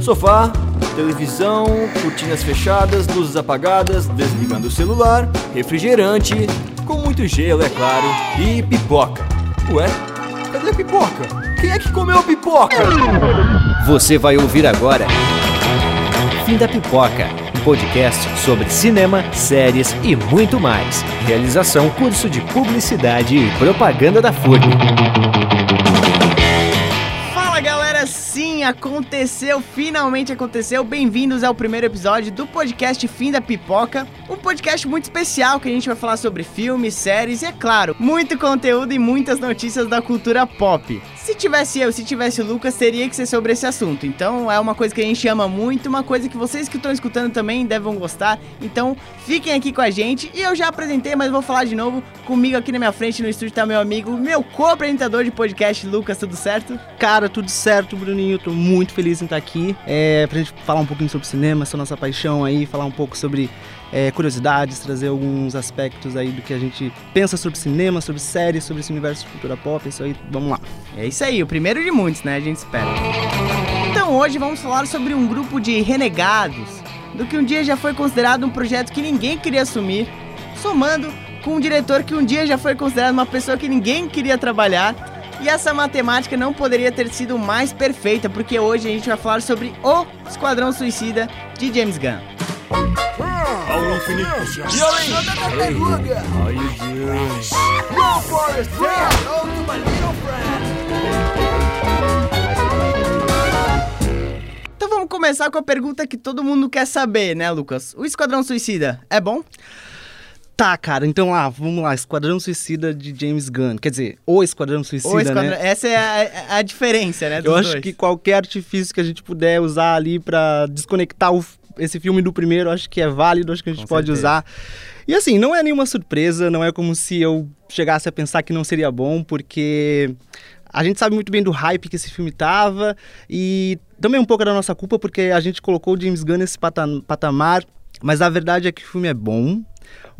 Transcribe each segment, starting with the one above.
Sofá, televisão, cortinas fechadas, luzes apagadas, desligando o celular, refrigerante, com muito gelo, é claro, e pipoca. Ué, cadê a pipoca? Quem é que comeu a pipoca? Você vai ouvir agora Fim da Pipoca, um podcast sobre cinema, séries e muito mais. Realização curso de Publicidade e Propaganda da FURB. Sim, aconteceu, finalmente aconteceu. Bem-vindos ao primeiro episódio do podcast Fim da Pipoca. Um podcast muito especial que a gente vai falar sobre filmes, séries e, é claro, muito conteúdo e muitas notícias da cultura pop. Se tivesse eu, se tivesse o Lucas, teria que ser sobre esse assunto. Então é uma coisa que a gente ama muito, uma coisa que vocês que estão escutando também devem gostar. Então fiquem aqui com a gente. E eu já apresentei, mas vou falar de novo. Comigo aqui na minha frente no estúdio tá meu amigo, meu co-apresentador de podcast, Lucas, tudo certo? Cara, tudo certo, Bruninho. Tô muito feliz em estar aqui. É, pra gente falar um pouquinho sobre cinema, essa nossa paixão aí, falar um pouco sobre é, curiosidades, trazer alguns aspectos aí do que a gente pensa sobre cinema, sobre séries, sobre esse universo de cultura pop. Isso aí, vamos lá. É isso aí, o primeiro de muitos, né? A gente espera. Então hoje vamos falar sobre um grupo de renegados, do que um dia já foi considerado um projeto que ninguém queria assumir, somando com um diretor que um dia já foi considerado uma pessoa que ninguém queria trabalhar. E essa matemática não poderia ter sido mais perfeita, porque hoje a gente vai falar sobre o Esquadrão Suicida de James Gunn. Então vamos começar com a pergunta que todo mundo quer saber, né, Lucas? O Esquadrão Suicida é bom? Tá, cara, então lá, vamos lá. Esquadrão Suicida de James Gunn. Quer dizer, o Esquadrão Suicida, O Esquadrão... né? Essa é a, a diferença, né? Eu acho dois. que qualquer artifício que a gente puder usar ali pra desconectar o- esse filme do primeiro, acho que é válido, acho que a gente Com pode certeza. usar. E assim, não é nenhuma surpresa, não é como se eu chegasse a pensar que não seria bom, porque a gente sabe muito bem do hype que esse filme tava e também um pouco da nossa culpa, porque a gente colocou o James Gunn nesse pata- patamar, mas a verdade é que o filme é bom.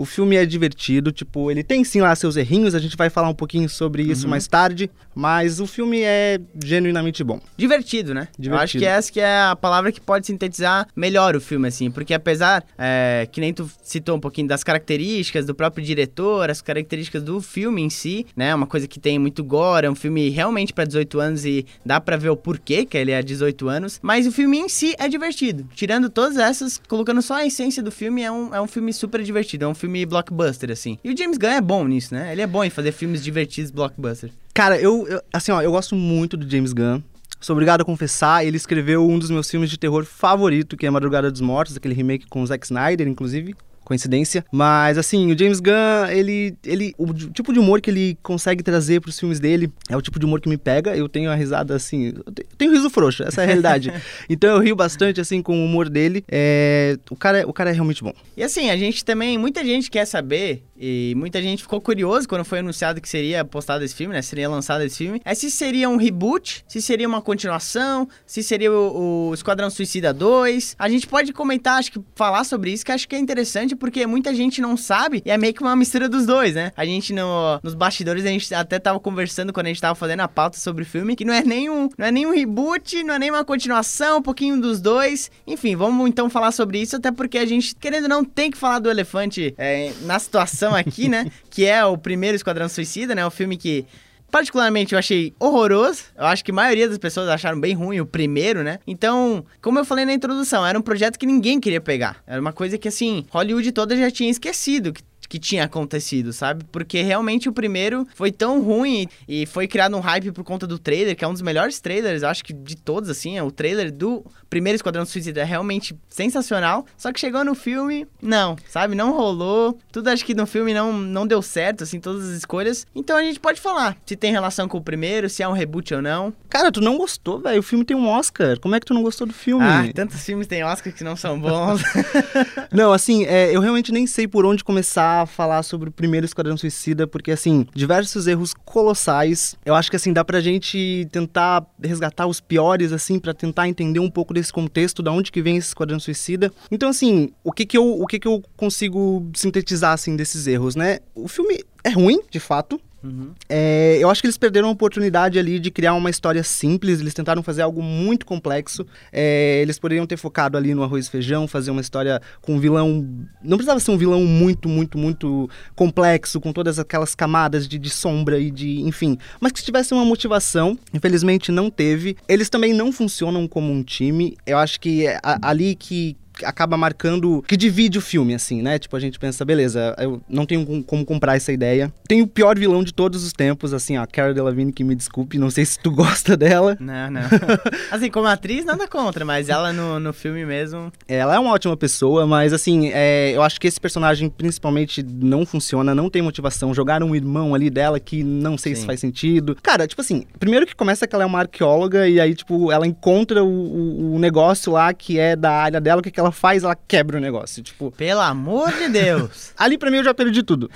O filme é divertido, tipo, ele tem sim lá seus errinhos, a gente vai falar um pouquinho sobre isso Uhum. mais tarde, mas o filme é genuinamente bom. Divertido, né? Eu acho Divertido. que essa que é a palavra que pode sintetizar melhor o filme, assim. Porque apesar, é, que nem tu citou um pouquinho das características do próprio diretor, as características do filme em si, né? Uma coisa que tem muito gore, é um filme realmente pra 18 anos e dá pra ver o porquê que ele é 18 anos. Mas o filme em si é divertido. Tirando todas essas, colocando só a essência do filme, é um, é um filme super divertido. É um filme blockbuster, assim. E o James Gunn é bom nisso, né? Ele é bom em fazer filmes divertidos blockbuster. Cara, eu, eu- assim, ó, eu gosto muito do James Gunn. Sou obrigado a confessar, ele escreveu um dos meus filmes de terror favorito, que é Madrugada dos Mortos, aquele remake com o Zack Snyder, inclusive. Coincidência. Mas, assim, o James Gunn, ele. ele o tipo de humor que ele consegue trazer pros filmes dele é o tipo de humor que me pega. Eu tenho a risada, assim. Eu tenho riso frouxo, essa é a realidade. então eu rio bastante, assim, com o humor dele. É, o, cara, é- o cara é realmente bom. E assim, a gente também, muita gente quer saber, e muita gente ficou curioso quando foi anunciado que seria postado esse filme, né? Seria lançado esse filme. É se seria um reboot, se seria uma continuação, se seria o, o Esquadrão Suicida 2. A gente pode comentar, acho que falar sobre isso, que acho que é interessante, porque muita gente não sabe, e é meio que uma mistura dos dois, né? A gente no, nos bastidores, a gente até tava conversando quando a gente tava fazendo a pauta sobre o filme, que não é nenhum, não é nenhum reboot, não é nem uma continuação, um pouquinho dos dois. Enfim, vamos então falar sobre isso, até porque a gente, querendo ou não, tem que falar do elefante é, na situação aqui, né? Que é o primeiro Esquadrão Suicida, né? O filme que. Particularmente eu achei horroroso. Eu acho que a maioria das pessoas acharam bem ruim o primeiro, né? Então, como eu falei na introdução, era um projeto que ninguém queria pegar. Era uma coisa que, assim, Hollywood toda já tinha esquecido que que tinha acontecido, sabe? Porque realmente o primeiro foi tão ruim e foi criado um hype por conta do trailer, que é um dos melhores trailers, acho que de todos, assim. É o trailer do primeiro Esquadrão Suicida é realmente sensacional. Só que chegou no filme, não, sabe? Não rolou. Tudo acho que no filme não, não deu certo, assim, todas as escolhas. Então a gente pode falar se tem relação com o primeiro, se é um reboot ou não. Cara, tu não gostou, velho? O filme tem um Oscar. Como é que tu não gostou do filme? Ah, tantos filmes tem Oscar que não são bons. Não, assim, é, eu realmente nem sei por onde começar falar sobre o primeiro Esquadrão Suicida, porque, assim, diversos erros colossais. Eu acho que, assim, dá pra gente tentar resgatar os piores, assim, pra tentar entender um pouco desse contexto, da onde que vem esse Esquadrão Suicida. Então, assim, o que que eu, o que que eu consigo sintetizar, assim, desses erros, né? O filme é ruim, de fato. Uhum. É, eu acho que eles perderam a oportunidade ali de criar uma história simples, eles tentaram fazer algo muito complexo. É, eles poderiam ter focado ali no arroz e feijão, fazer uma história com um vilão. Não precisava ser um vilão muito, muito, muito complexo, com todas aquelas camadas de, de sombra e de. enfim. Mas que tivesse uma motivação. Infelizmente não teve. Eles também não funcionam como um time. Eu acho que é ali que acaba marcando que divide o filme assim, né? Tipo a gente pensa, beleza, eu não tenho com- como comprar essa ideia. Tem o pior vilão de todos os tempos, assim, a Cara Delevingne que me desculpe, não sei se tu gosta dela. Não, não. assim, como atriz, nada contra, mas ela no, no filme mesmo. Ela é uma ótima pessoa, mas assim, é, eu acho que esse personagem principalmente não funciona, não tem motivação. Jogaram um irmão ali dela que não sei se Sim. faz sentido. Cara, tipo assim, primeiro que começa que ela é uma arqueóloga e aí, tipo, ela encontra o, o- o negócio lá que é da área dela, o que, que ela faz? Ela quebra o negócio. Tipo, Pelo amor de Deus! Ali pra mim eu já perdi tudo.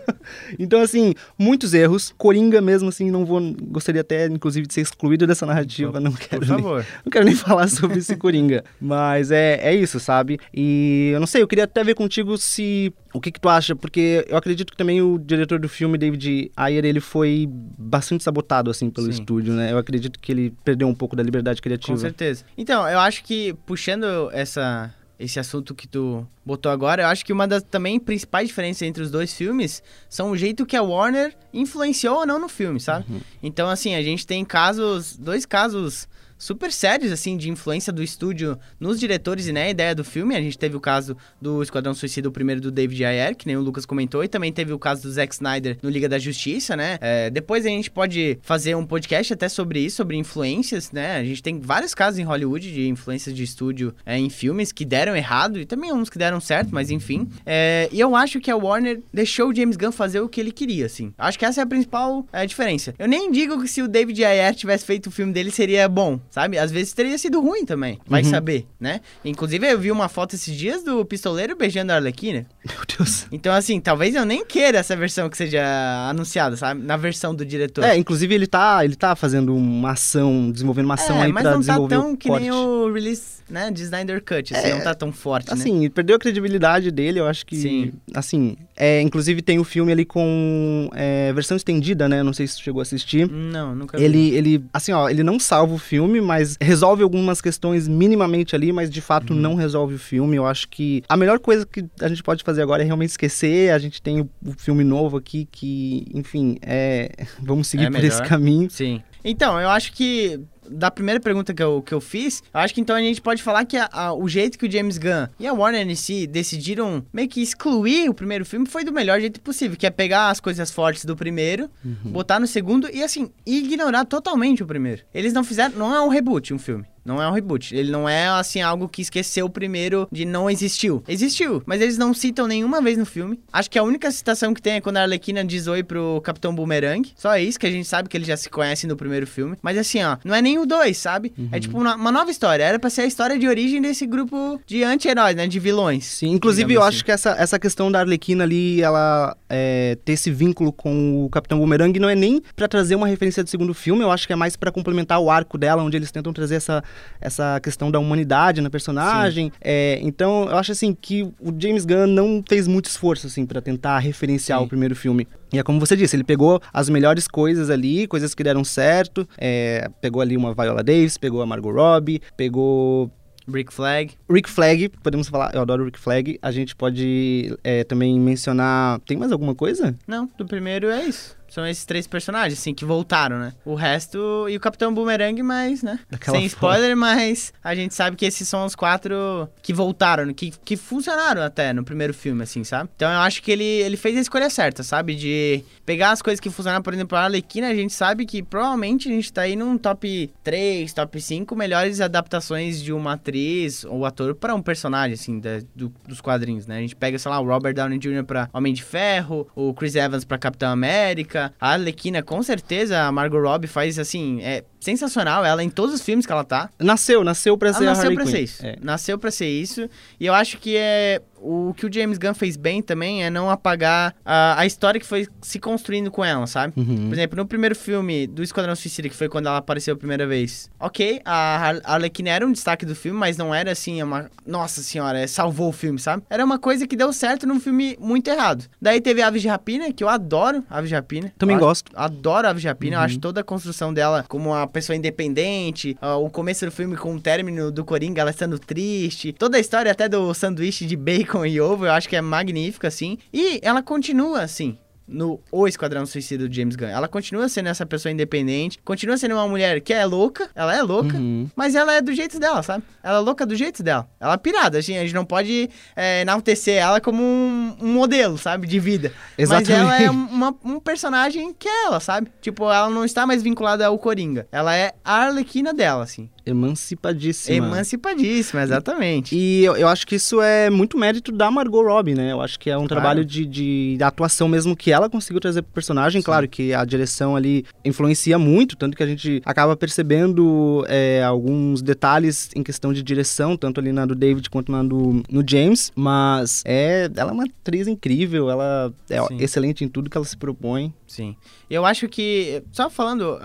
então, assim, muitos erros. Coringa mesmo, assim, não vou. Gostaria até, inclusive, de ser excluído dessa narrativa. Não quero, Por nem, favor. não quero nem falar sobre esse Coringa. Mas é, é isso, sabe? E eu não sei, eu queria até ver contigo se. O que, que tu acha? Porque eu acredito que também o diretor do filme, David Ayer, ele foi bastante sabotado, assim, pelo Sim. estúdio, né? Eu acredito que ele perdeu um pouco da liberdade criativa. Com certeza. Então, eu acho que puxando essa esse assunto que tu botou agora, eu acho que uma das também principais diferenças entre os dois filmes são o jeito que a Warner influenciou ou não no filme, sabe? Então, assim, a gente tem casos, dois casos super sérios, assim, de influência do estúdio nos diretores e na ideia do filme. A gente teve o caso do Esquadrão Suicida, o primeiro do David Ayer, que nem o Lucas comentou, e também teve o caso do Zack Snyder no Liga da Justiça, né? É, depois a gente pode fazer um podcast até sobre isso, sobre influências, né? A gente tem vários casos em Hollywood de influências de estúdio é, em filmes que deram errado e também uns que deram certo, mas enfim. É, e eu acho que a Warner deixou o James Gunn fazer o que ele queria, assim. Acho que essa é a principal é, diferença. Eu nem digo que se o David Ayer tivesse feito o filme dele seria bom, sabe? Às vezes teria sido ruim também, vai Uhum. saber, né? Inclusive eu vi uma foto esses dias do pistoleiro beijando a Arlequina. Meu Deus. Então, assim, talvez eu nem queira essa versão que seja anunciada, sabe? Na versão do diretor. É, inclusive ele tá, ele tá fazendo uma ação, desenvolvendo uma ação É, aí mas pra não tá tão o que corte. nem o release, né, de Snyder Cut, assim, É, não tá tão forte, né? Assim, perdeu a credibilidade dele, eu acho que. Sim. Assim, é, inclusive tem o filme ali com é, versão estendida, né? Não sei se tu chegou a assistir. Não, nunca vi. Ele, ele, assim, ó, ele não salva o filme, mas resolve algumas questões minimamente ali, mas de Uhum. fato não resolve o filme. Eu acho que a melhor coisa que a gente pode fazer agora é realmente esquecer. A gente tem o, o filme novo aqui que, enfim, é. Vamos seguir É por melhor. esse caminho. Sim. Então, eu acho que da primeira pergunta que eu, que eu fiz, eu acho que então a gente pode falar que a- a- o jeito que o James Gunn e a Warner em si decidiram meio que excluir o primeiro filme foi do melhor jeito possível, que é pegar as coisas fortes do primeiro, botar no segundo e assim, ignorar totalmente o primeiro. Eles não fizeram, não é um reboot um filme. Não é um reboot. Ele não é, assim, algo que esqueceu o primeiro de não existiu. Existiu, mas eles não citam nenhuma vez no filme. Acho que a única citação que tem é quando a Arlequina diz oi pro Capitão Boomerang. Só isso, que a gente sabe que eles já se conhecem no primeiro filme. Mas assim, ó, não é nem o dois, sabe? É tipo uma, uma nova história. Era pra ser a história de origem desse grupo de anti-heróis, né? De vilões. Sim, inclusive eu assim. acho que essa, essa questão da Arlequina ali, ela é, ter esse vínculo com o Capitão Boomerang não é nem pra trazer uma referência do segundo filme, eu acho que é mais pra complementar o arco dela, onde eles tentam trazer essa, essa questão da humanidade na personagem. É, então eu acho assim que o James Gunn não fez muito esforço assim para tentar referenciar Sim. o primeiro filme. E é como você disse, ele pegou as melhores coisas ali, coisas que deram certo, é, pegou ali uma Viola Davis, pegou a Margot Robbie, pegou Rick Flag. Rick Flag, podemos falar, eu adoro Rick Flag. A gente pode é, também mencionar. Tem mais alguma coisa? Não, do primeiro é isso. São esses três personagens, assim, que voltaram, né? O resto. E o Capitão Boomerang, mas, né? Daquela Sem forma. spoiler, mas a gente sabe que esses são os quatro que voltaram, que, que funcionaram até no primeiro filme, assim, sabe? Então eu acho que ele, ele fez a escolha certa, sabe? De pegar as coisas que funcionaram, por exemplo, a Arlequina, a gente sabe que provavelmente a gente tá aí num top 3, top 5 melhores adaptações de uma atriz ou ator pra um personagem, assim, da- do- dos quadrinhos, né? A gente pega, sei lá, o Robert Downey Jr. pra Homem de Ferro, o Chris Evans pra Capitão América, a Arlequina, com certeza, a Margot Robbie faz, assim, é sensacional ela em todos os filmes que ela tá. Nasceu, nasceu pra ser Ela a nasceu Harley pra Quinn. ser isso. É. Nasceu pra ser isso. E eu acho que é o que o James Gunn fez bem também é não apagar a, a história que foi se construindo com ela, sabe? Uhum. Por exemplo, no primeiro filme do Esquadrão Suicida, que foi quando ela apareceu a primeira vez. Ok, a Arlequina era um destaque do filme, mas não era assim, uma... Nossa senhora, é, salvou o filme, sabe? Era uma coisa que deu certo num filme muito errado. Daí teve Aves de Rapina, que eu adoro Aves de Rapina. Também Eu gosto. Adoro a Aves de Rapina, eu acho toda a construção dela como uma pessoa independente, ah, o começo do filme com o término do Coringa, ela estando triste, toda a história até do sanduíche de bacon e ovo, eu acho que é magnífica, assim. E ela continua, assim, no O Esquadrão Suicida do James Gunn. Ela continua sendo essa pessoa independente, continua sendo uma mulher que é louca, ela é louca, Uhum. mas ela é do jeito dela, sabe? Ela é louca do jeito dela. Ela é pirada, assim, a gente não pode é, enaltecer ela como um, um modelo, sabe, de vida. Mas Exatamente. ela é uma- um personagem que é ela, sabe? Tipo, ela não está mais vinculada ao Coringa. Ela é a Arlequina dela, assim. Emancipadíssima. Emancipadíssima, exatamente. E eu, eu acho que isso é muito mérito da Margot Robbie, né? Eu acho que é um Claro. trabalho de, de atuação mesmo que ela conseguiu trazer pro personagem. Claro que a direção ali influencia muito, tanto que a gente acaba percebendo é, alguns detalhes em questão de direção, tanto ali na do David quanto na do no James. Mas é, ela é uma atriz incrível, ela é Sim. excelente em tudo que ela se propõe. Sim. Eu acho que, só falando,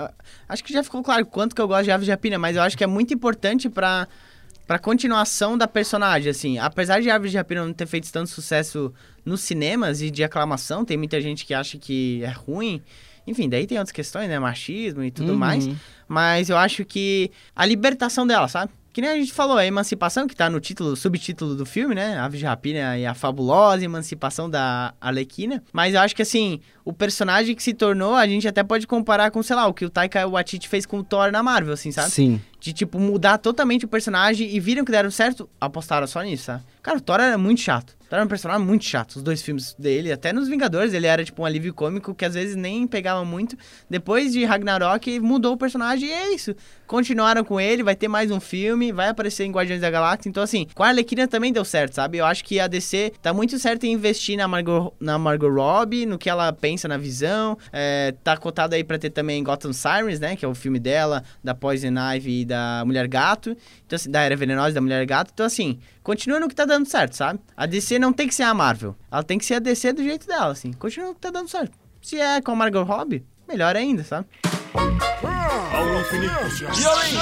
acho que já ficou claro quanto que eu gosto de Aves de Rapina, mas eu acho que é muito importante pra, pra continuação da personagem, assim. Apesar de Aves de Rapina não ter feito tanto sucesso nos cinemas e de aclamação, tem muita gente que acha que é ruim. Enfim, daí tem outras questões, né? Machismo e tudo Uhum. mais. Mas eu acho que a libertação dela, sabe? Que nem a gente falou, a emancipação, que tá no título, subtítulo do filme, né? Aves de Rapina e a fabulosa emancipação da Arlequina. Mas eu acho que, assim, o personagem que se tornou, a gente até pode comparar com, sei lá, o que o Taika Waititi fez com o Thor na Marvel, assim, sabe? Sim. De, tipo, mudar totalmente o personagem e viram que deram certo, apostaram só nisso, sabe? Cara, o Thor era muito chato. Era um personagem muito chato. Os dois filmes dele, até nos Vingadores, ele era, tipo, um alívio cômico que às vezes nem pegava muito. Depois de Ragnarok, mudou o personagem e é isso. Continuaram com ele, vai ter mais um filme, vai aparecer em Guardiões da Galáxia. Então, assim, com a Arlequina também deu certo, sabe? Eu acho que a DC tá muito certo em investir na Margot, na Margot Robbie, no que ela pensa na visão. É, tá cotado aí pra ter também Gotham Sirens, né? Que é o filme dela, da Poison Ivy e da Mulher Gato. Então, assim, da Era Venenosa da Mulher Gato. Então, assim, continua no que tá dando certo, sabe? A DC não tem que ser a Marvel. Ela tem que ser a DC do jeito dela, assim. Continua tá dando certo. Se é com a Margot Robbie, melhor ainda, sabe? Ao infinito e além.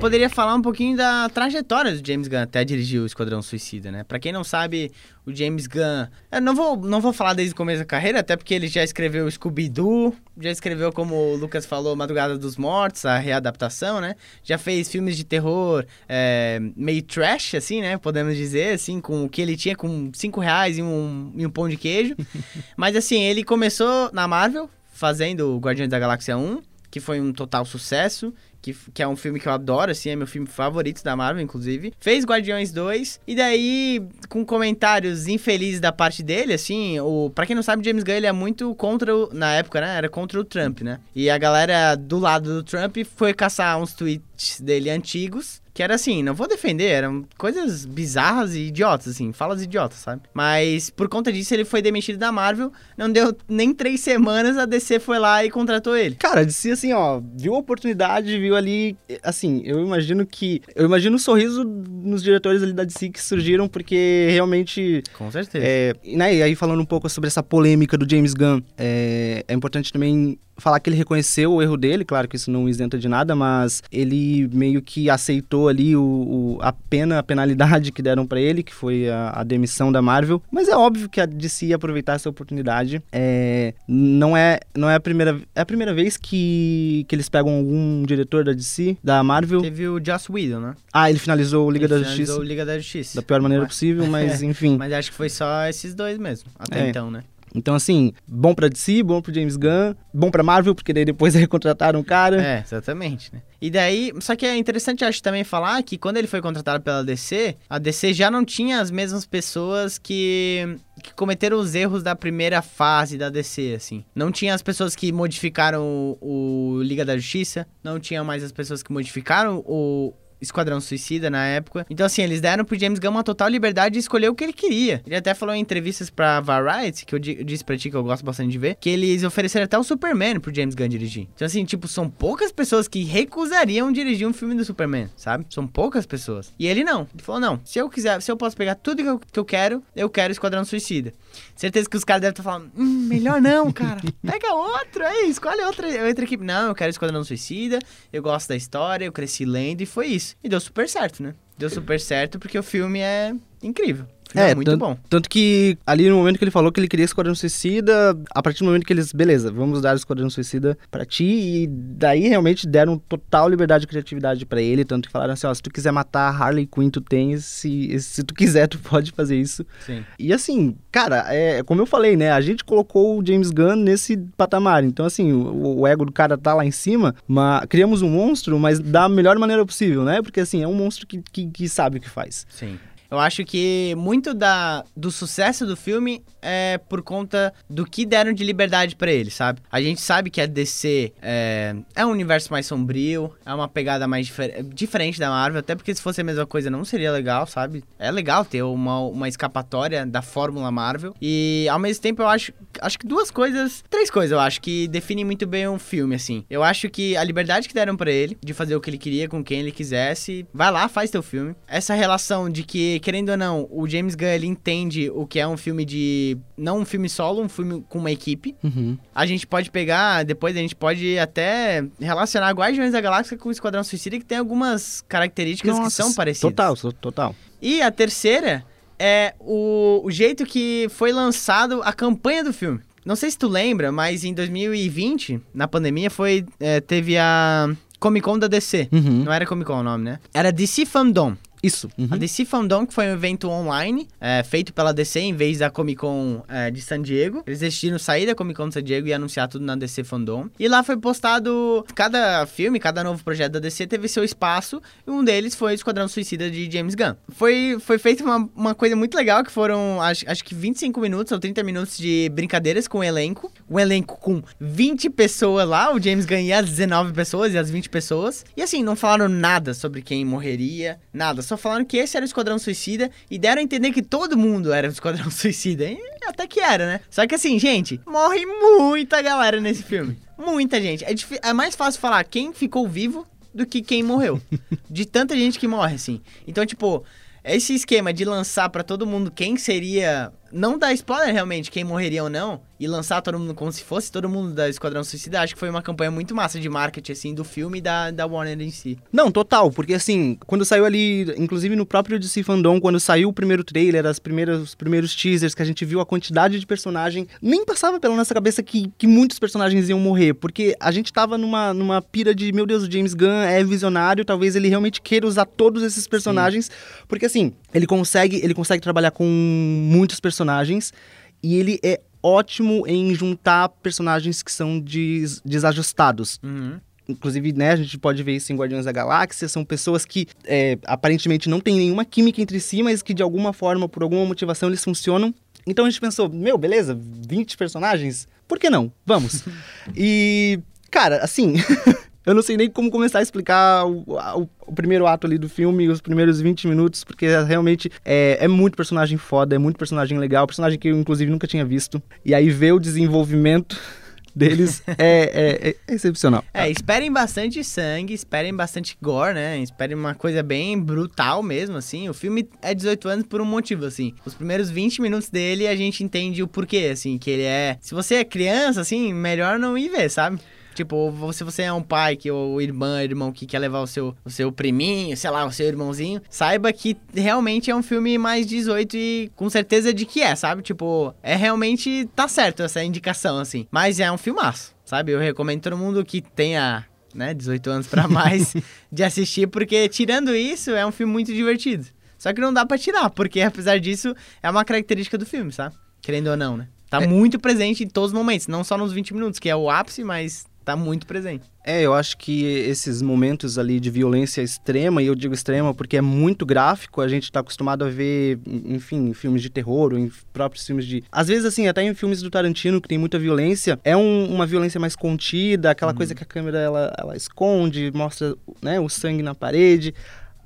Poderia falar um pouquinho da trajetória do James Gunn até dirigir o Esquadrão Suicida, né? Pra quem não sabe, o James Gunn... Eu não vou, não vou falar desde o começo da carreira, até porque ele já escreveu Scooby-Doo, já escreveu, como o Lucas falou, Madrugada dos Mortos, a readaptação, né? Já fez filmes de terror é, meio trash, assim, né? Podemos dizer, assim, com o que ele tinha com cinco reais e um, e um pão de queijo. Mas, assim, ele começou na Marvel, fazendo o Guardiões da Galáxia 1, que foi um total sucesso, que, que é um filme que eu adoro, assim, é meu filme favorito da Marvel, inclusive. Fez Guardiões 2, e daí, com comentários infelizes da parte dele, assim, o, pra quem não sabe, James Gunn, ele é muito contra, o, na época, né, era contra o Trump, né? E a galera do lado do Trump foi caçar uns tweets dele antigos, que era assim, não vou defender, eram coisas bizarras e idiotas, assim, falas idiotas, sabe? Mas por conta disso ele foi demitido da Marvel, não deu nem três semanas, a DC foi lá e contratou ele. Cara, disse assim, ó, viu a oportunidade, viu ali, assim, eu imagino que, eu imagino o sorriso nos diretores ali da DC que surgiram porque realmente, Com certeza. é, e, né, e aí falando um pouco sobre essa polêmica do James Gunn, é, é importante também falar que ele reconheceu o erro dele, claro que isso não isenta de nada, mas ele meio que aceitou ali o, o- a pena, a penalidade que deram pra ele, que foi a, a demissão da Marvel. Mas é óbvio que a DC ia aproveitar essa oportunidade. É, não é, não é a primeira, é a primeira vez que, que eles pegam algum diretor da DC, da Marvel. Teve o Joss Whedon, né? Ah, ele finalizou o Liga Ele da finalizou Justiça o Liga da Justiça. da pior maneira Mas- possível, mas enfim. Mas acho que foi só esses dois mesmo, até É. então, né? Então assim, bom pra DC, bom pro James Gunn, bom pra Marvel, porque daí depois recontrataram o cara. É, exatamente, né? E daí, só que é interessante, acho, também falar que quando ele foi contratado pela DC, a DC já não tinha as mesmas pessoas que, que cometeram os erros da primeira fase da DC, assim. Não tinha as pessoas que modificaram o, o Liga da Justiça, não tinha mais as pessoas que modificaram o Esquadrão Suicida na época. Então, assim, eles deram pro James Gunn uma total liberdade de escolher o que ele queria. Ele até falou em entrevistas pra Variety, que eu, eu disse pra ti que eu gosto bastante de ver, que eles ofereceram até o Superman pro James Gunn dirigir. Então, assim, tipo, são poucas pessoas que recusariam dirigir um filme do Superman, sabe? São poucas pessoas. E ele não. Ele falou, não, se eu quiser, se eu posso pegar tudo que eu, que eu quero, eu quero Esquadrão Suicida. Certeza que os caras devem estar falando, hum, melhor não, cara. Pega outro aí, escolhe outra, outra equipe. Não, eu quero Esquadrão Suicida, eu gosto da história, eu cresci lendo e foi isso. E deu super certo, né? Deu super certo porque o filme é incrível. Filme é, muito bom. Tanto que ali no momento que ele falou que ele queria Esquadrão Suicida, a partir do momento que eles, beleza, vamos dar o Esquadrão Suicida pra ti, e daí realmente deram total liberdade de criatividade pra ele, tanto que falaram assim, ó, se tu quiser matar a Harley Quinn, tu tem, se, se tu quiser, tu pode fazer isso. Sim. E assim, cara, é como eu falei, né? A gente colocou o James Gunn nesse patamar. Então, assim, o, o ego do cara tá lá em cima, mas criamos um monstro, mas da melhor maneira possível, né? Porque assim, é um monstro que, que, que sabe o que faz. Sim. Eu acho que muito da, do sucesso do filme é por conta do que deram de liberdade pra ele, sabe? A gente sabe que a DC é, é um universo mais sombrio, é uma pegada mais difer diferente da Marvel, até porque se fosse a mesma coisa não seria legal, sabe? É legal ter uma, uma escapatória da fórmula Marvel. E ao mesmo tempo eu acho, acho que duas coisas, três coisas eu acho que definem muito bem um filme, assim. Eu acho que a liberdade que deram pra ele de fazer o que ele queria com quem ele quisesse, vai lá, faz teu filme. Essa relação de que querendo ou não, o James Gunn ele entende o que é um filme de. Não um filme solo, um filme com uma equipe. Uhum. A gente pode pegar, depois a gente pode até relacionar Guardiões da Galáxia com o Esquadrão Suicida, que tem algumas características que são parecidas. Total, total. E a terceira é o, o jeito que foi lançado a campanha do filme. Não sei se tu lembra, mas em 2020, na pandemia, foi é, teve a Comic Con da DC. Uhum. Não era Comic Con o nome, né? Era DC Fandom. Isso. Uhum. A DC Fandom, que foi um evento online, é, feito pela DC em vez da Comic Con é, de San Diego. Eles decidiram sair da Comic Con de San Diego e anunciar tudo na DC Fandom. E lá foi postado cada filme, cada novo projeto da DC teve seu espaço. E um deles foi o Esquadrão Suicida de James Gunn. Foi, foi feita uma, uma coisa muito legal, que foram acho, acho que 25 minutos ou 30 minutos de brincadeiras com o elenco. Um elenco com 20 pessoas lá, o James Gunn e as 19 pessoas e as 20 pessoas. E assim, não falaram nada sobre quem morreria, nada. Só falaram que esse era o Esquadrão Suicida e deram a entender que todo mundo era o Esquadrão Suicida. E até que era, né? Só que assim, gente, morre muita galera nesse filme. Muita gente. É, é mais fácil falar quem ficou vivo do que quem morreu. De tanta gente que morre, assim. Então, tipo, esse esquema de lançar pra todo mundo quem seria. Não dar spoiler realmente, quem morreria ou não, e lançar todo mundo como se fosse todo mundo da Esquadrão Suicida, acho que foi uma campanha muito massa de marketing, assim, do filme e da, da Warner em si. Não, total, porque assim, quando saiu ali, inclusive no próprio DC Fandom, quando saiu o primeiro trailer, as primeiras, os primeiros teasers, que a gente viu a quantidade de personagem, nem passava pela nossa cabeça que, que muitos personagens iam morrer, porque a gente tava numa, numa pira de, meu Deus, o James Gunn é visionário, talvez ele realmente queira usar todos esses personagens, porque assim, ele consegue, ele consegue trabalhar com muitos personagens e ele é ótimo em juntar personagens que são des- desajustados. Uhum. Inclusive, né, a gente pode ver isso em Guardiões da Galáxia. São pessoas que é, aparentemente não têm nenhuma química entre si, mas que de alguma forma, por alguma motivação, eles funcionam. Então a gente pensou, meu, beleza, 20 personagens? Por que não? Vamos. e, cara, assim, eu não sei nem como começar a explicar o, o- o primeiro ato ali do filme, os primeiros 20 minutos, porque realmente é, é muito personagem foda, é muito personagem legal, personagem que eu, inclusive, nunca tinha visto. E aí ver o desenvolvimento deles é, é- é excepcional. É, esperem bastante sangue, esperem bastante gore, né? Esperem uma coisa bem brutal mesmo, assim. O filme é 18 anos por um motivo, assim. Os primeiros 20 minutos dele a gente entende o porquê, assim, que ele é. Se você é criança, assim, melhor não ir ver, sabe? Tipo, se você é um pai que, ou irmã, irmão que quer levar o seu, o seu priminho, sei lá, o seu irmãozinho, saiba que realmente é um filme mais 18 e com certeza de que é, sabe? Tipo, é realmente. tá certo essa indicação, assim. Mas é um filmaço, sabe? Eu recomendo todo mundo que tenha, né, 18 anos pra mais de assistir, porque tirando isso, é um filme muito divertido. Só que não dá pra tirar, porque apesar disso, é uma característica do filme, sabe? Querendo ou não, né? Tá muito presente em todos os momentos, não só nos 20 minutos, que é o ápice, mas tá muito presente. É, eu acho que esses momentos ali de violência extrema, e eu digo extrema porque é muito gráfico, a gente tá acostumado a ver, enfim, em filmes de terror, ou em próprios filmes de. Às vezes, assim, até em filmes do Tarantino, que tem muita violência, é um- uma violência mais contida, aquela coisa que a câmera ela, ela esconde, mostra né, o sangue na parede.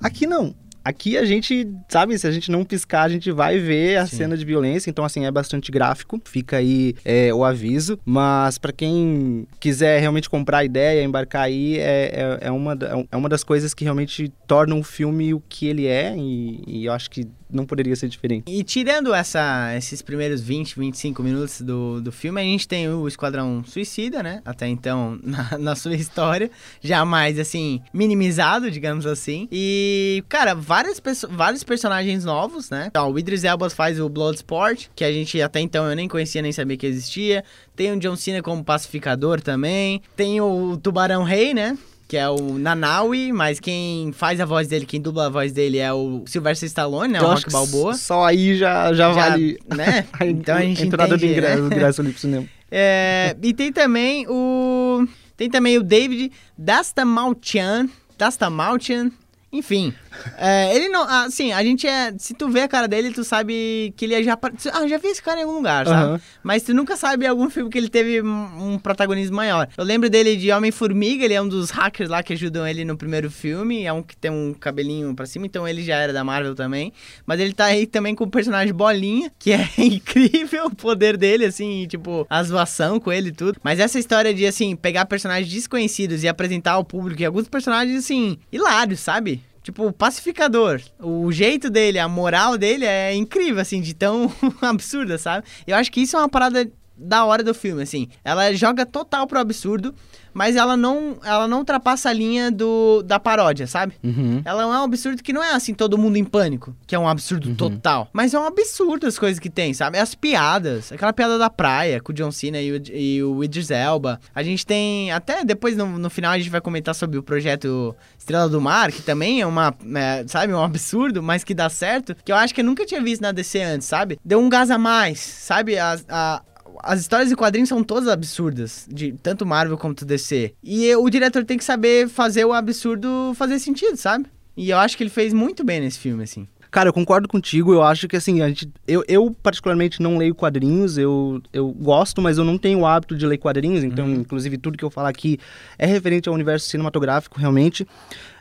Aqui não. Aqui a gente, sabe, se a gente não piscar, a gente vai ver a Sim. cena de violência. Então, assim, é bastante gráfico. Fica aí é, o aviso. Mas pra quem quiser realmente comprar a ideia, embarcar aí, é, é, é uma, é uma das coisas que realmente tornam o filme o que ele é. E, e eu acho que não poderia ser diferente. E tirando essa, esses primeiros 20, 25 minutos do, do filme, a gente tem o Esquadrão Suicida, né? Até então, na, na sua história. Jamais, assim, minimizado, digamos assim. E, cara, várias vários personagens novos, né? Então, o Idris Elba faz o Bloodsport, que a gente até então eu nem conhecia, nem sabia que existia. Tem o John Cena como pacificador também. Tem o Tubarão Rei, né? Que é o Nanaui, mas quem faz a voz dele, quem dubla a voz dele é o Sylvester Stallone, né? O Eu acho Rock que Balboa. Só aí já, já, Já, vale né? a, Então a gente entrada entende, do ingresso, né? ingresso ali pro cinema. É, e tem também o. Tem também o David Dastamalchian. Dastamalchian. Enfim. É, ele não. Assim, a gente é. Se tu vê a cara dele, tu sabe que ele é já. Ah, já vi esse cara em algum lugar, sabe? Aham. Mas tu nunca sabe algum filme que ele teve um um protagonismo maior. Eu lembro dele de Homem-Formiga, ele é um dos hackers lá que ajudam ele no primeiro filme. É um que tem um cabelinho pra cima, então ele já era da Marvel também. Mas ele tá aí também com o personagem Bolinha, que é incrível o poder dele, assim, tipo, a zoação com ele e tudo. Mas essa história de, assim, pegar personagens desconhecidos e apresentar ao público e alguns personagens, assim, hilários, sabe? Tipo, pacificador. O jeito dele, a moral dele é incrível, assim, de tão absurda, sabe? Eu acho que isso é uma parada da hora do filme, assim. Ela joga total pro absurdo, mas ela não, ela não ultrapassa a linha do, da paródia, sabe? Uhum. Ela é um absurdo que não é assim, todo mundo em pânico, que é um absurdo total. Mas é um absurdo as coisas que tem, sabe? As piadas, aquela piada da praia com o John Cena e o, e o Idris Elba. A gente tem, até depois no, no final a gente vai comentar sobre o projeto Estrela do Mar, que também é uma, é, sabe, um absurdo, mas que dá certo, que eu acho que eu nunca tinha visto na DC antes, sabe? Deu um gás a mais, sabe? A, a, as histórias de quadrinhos são todas absurdas, de tanto Marvel quanto DC. E o diretor tem que saber fazer o absurdo fazer sentido, sabe? E eu acho que ele fez muito bem nesse filme, assim. Cara, eu concordo contigo. Eu acho que assim, a gente, eu, eu particularmente não leio quadrinhos. Eu, eu gosto, mas eu não tenho o hábito de ler quadrinhos. Então, inclusive, tudo que eu falar aqui é referente ao universo cinematográfico, realmente.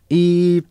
E